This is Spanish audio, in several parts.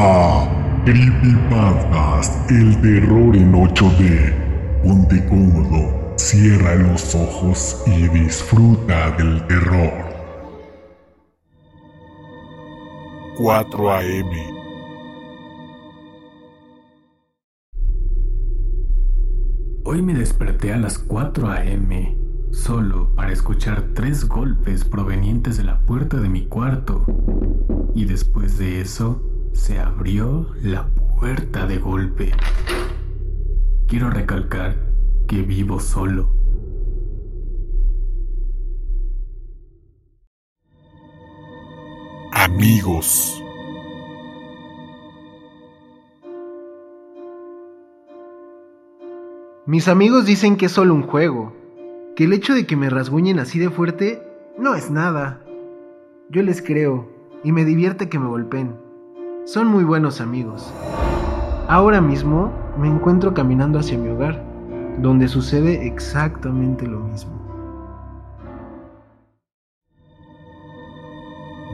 A Creepypastas, el terror en 8D. Ponte cómodo, cierra los ojos y disfruta del terror. 4 AM. Hoy me desperté a las 4 a.m. solo para escuchar tres golpes provenientes de la puerta de mi cuarto. Y después de eso, se abrió la puerta de golpe. Quiero recalcar que vivo solo. Amigos. Mis amigos dicen que es solo un juego, que el hecho de que me rasguñen así de fuerte no es nada. Yo les creo y me divierte que me golpeen. Son muy buenos amigos. Ahora mismo me encuentro caminando hacia mi hogar, donde sucede exactamente lo mismo.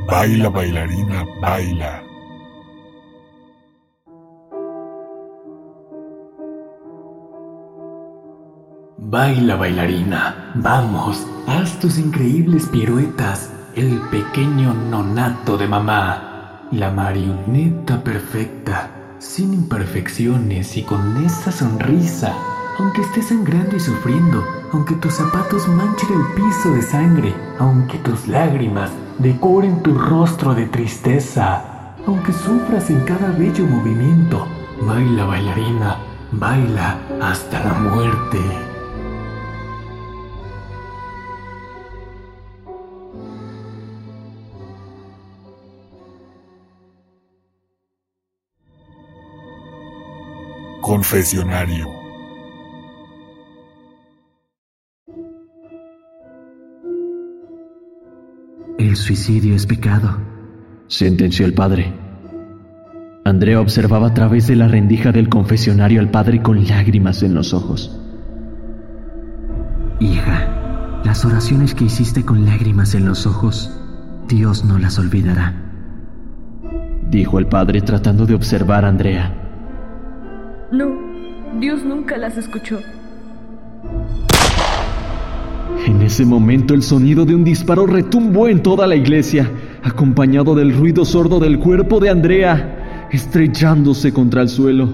Baila bailarina, baila. Baila bailarina, vamos, haz tus increíbles piruetas. El pequeño nonato de mamá, la marioneta perfecta, sin imperfecciones y con esa sonrisa. Aunque estés sangrando y sufriendo, aunque tus zapatos manchen el piso de sangre, aunque tus lágrimas decoren tu rostro de tristeza, aunque sufras en cada bello movimiento, baila bailarina, baila hasta la muerte. Confesionario. El suicidio es pecado, sentenció el padre. Andrea observaba a través de la rendija del confesionario al padre con lágrimas en los ojos. Hija, las oraciones que hiciste con lágrimas en los ojos, Dios no las olvidará, dijo el padre tratando de observar a Andrea. No, Dios nunca las escuchó. En ese momento el sonido de un disparo retumbó en toda la iglesia, acompañado del ruido sordo del cuerpo de Andrea, estrellándose contra el suelo.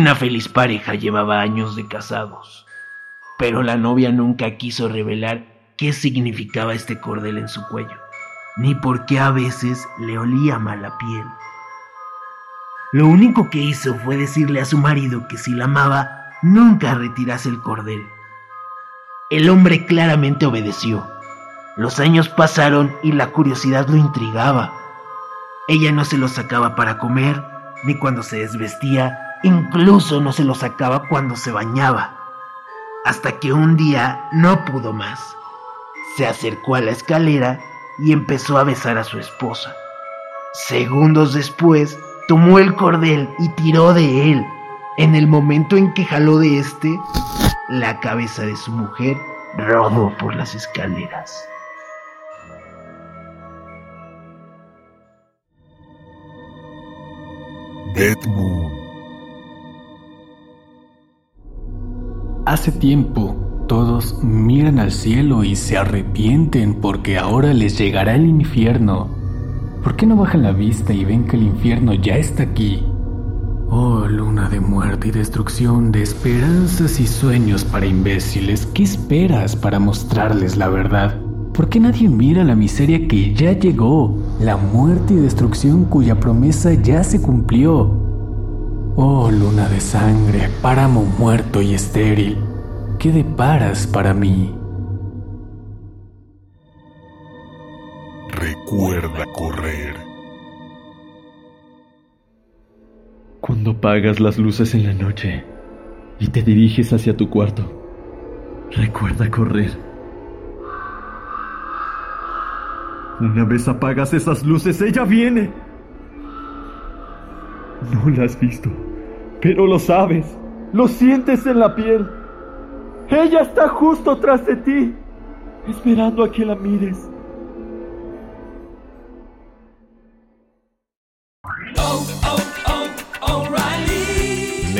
Una feliz pareja llevaba años de casados, pero la novia nunca quiso revelar qué significaba este cordel en su cuello, ni por qué a veces le olía mal la piel. Lo único que hizo fue decirle a su marido que si la amaba, nunca retirase el cordel. El hombre claramente obedeció. Los años pasaron y la curiosidad lo intrigaba. Ella no se lo sacaba para comer, ni cuando se desvestía, incluso no se lo sacaba cuando se bañaba. Hasta que un día no pudo más. Se acercó a la escalera y empezó a besar a su esposa. Segundos después, tomó el cordel y tiró de él. En el momento en que jaló de este, la cabeza de su mujer rodó por las escaleras. Dead Moon. Hace tiempo, todos miran al cielo y se arrepienten porque ahora les llegará el infierno. ¿Por qué no bajan la vista y ven que el infierno ya está aquí? Oh, luna de muerte y destrucción, de esperanzas y sueños para imbéciles, ¿qué esperas para mostrarles la verdad? ¿Por qué nadie mira la miseria que ya llegó, la muerte y destrucción cuya promesa ya se cumplió? Oh, luna de sangre, páramo muerto y estéril, ¿qué deparas para mí? Recuerda correr. Cuando apagas las luces en la noche y te diriges hacia tu cuarto, recuerda correr. Una vez apagas esas luces, ella viene. No la has visto, pero lo sabes, lo sientes en la piel. Ella está justo tras de ti, esperando a que la mires.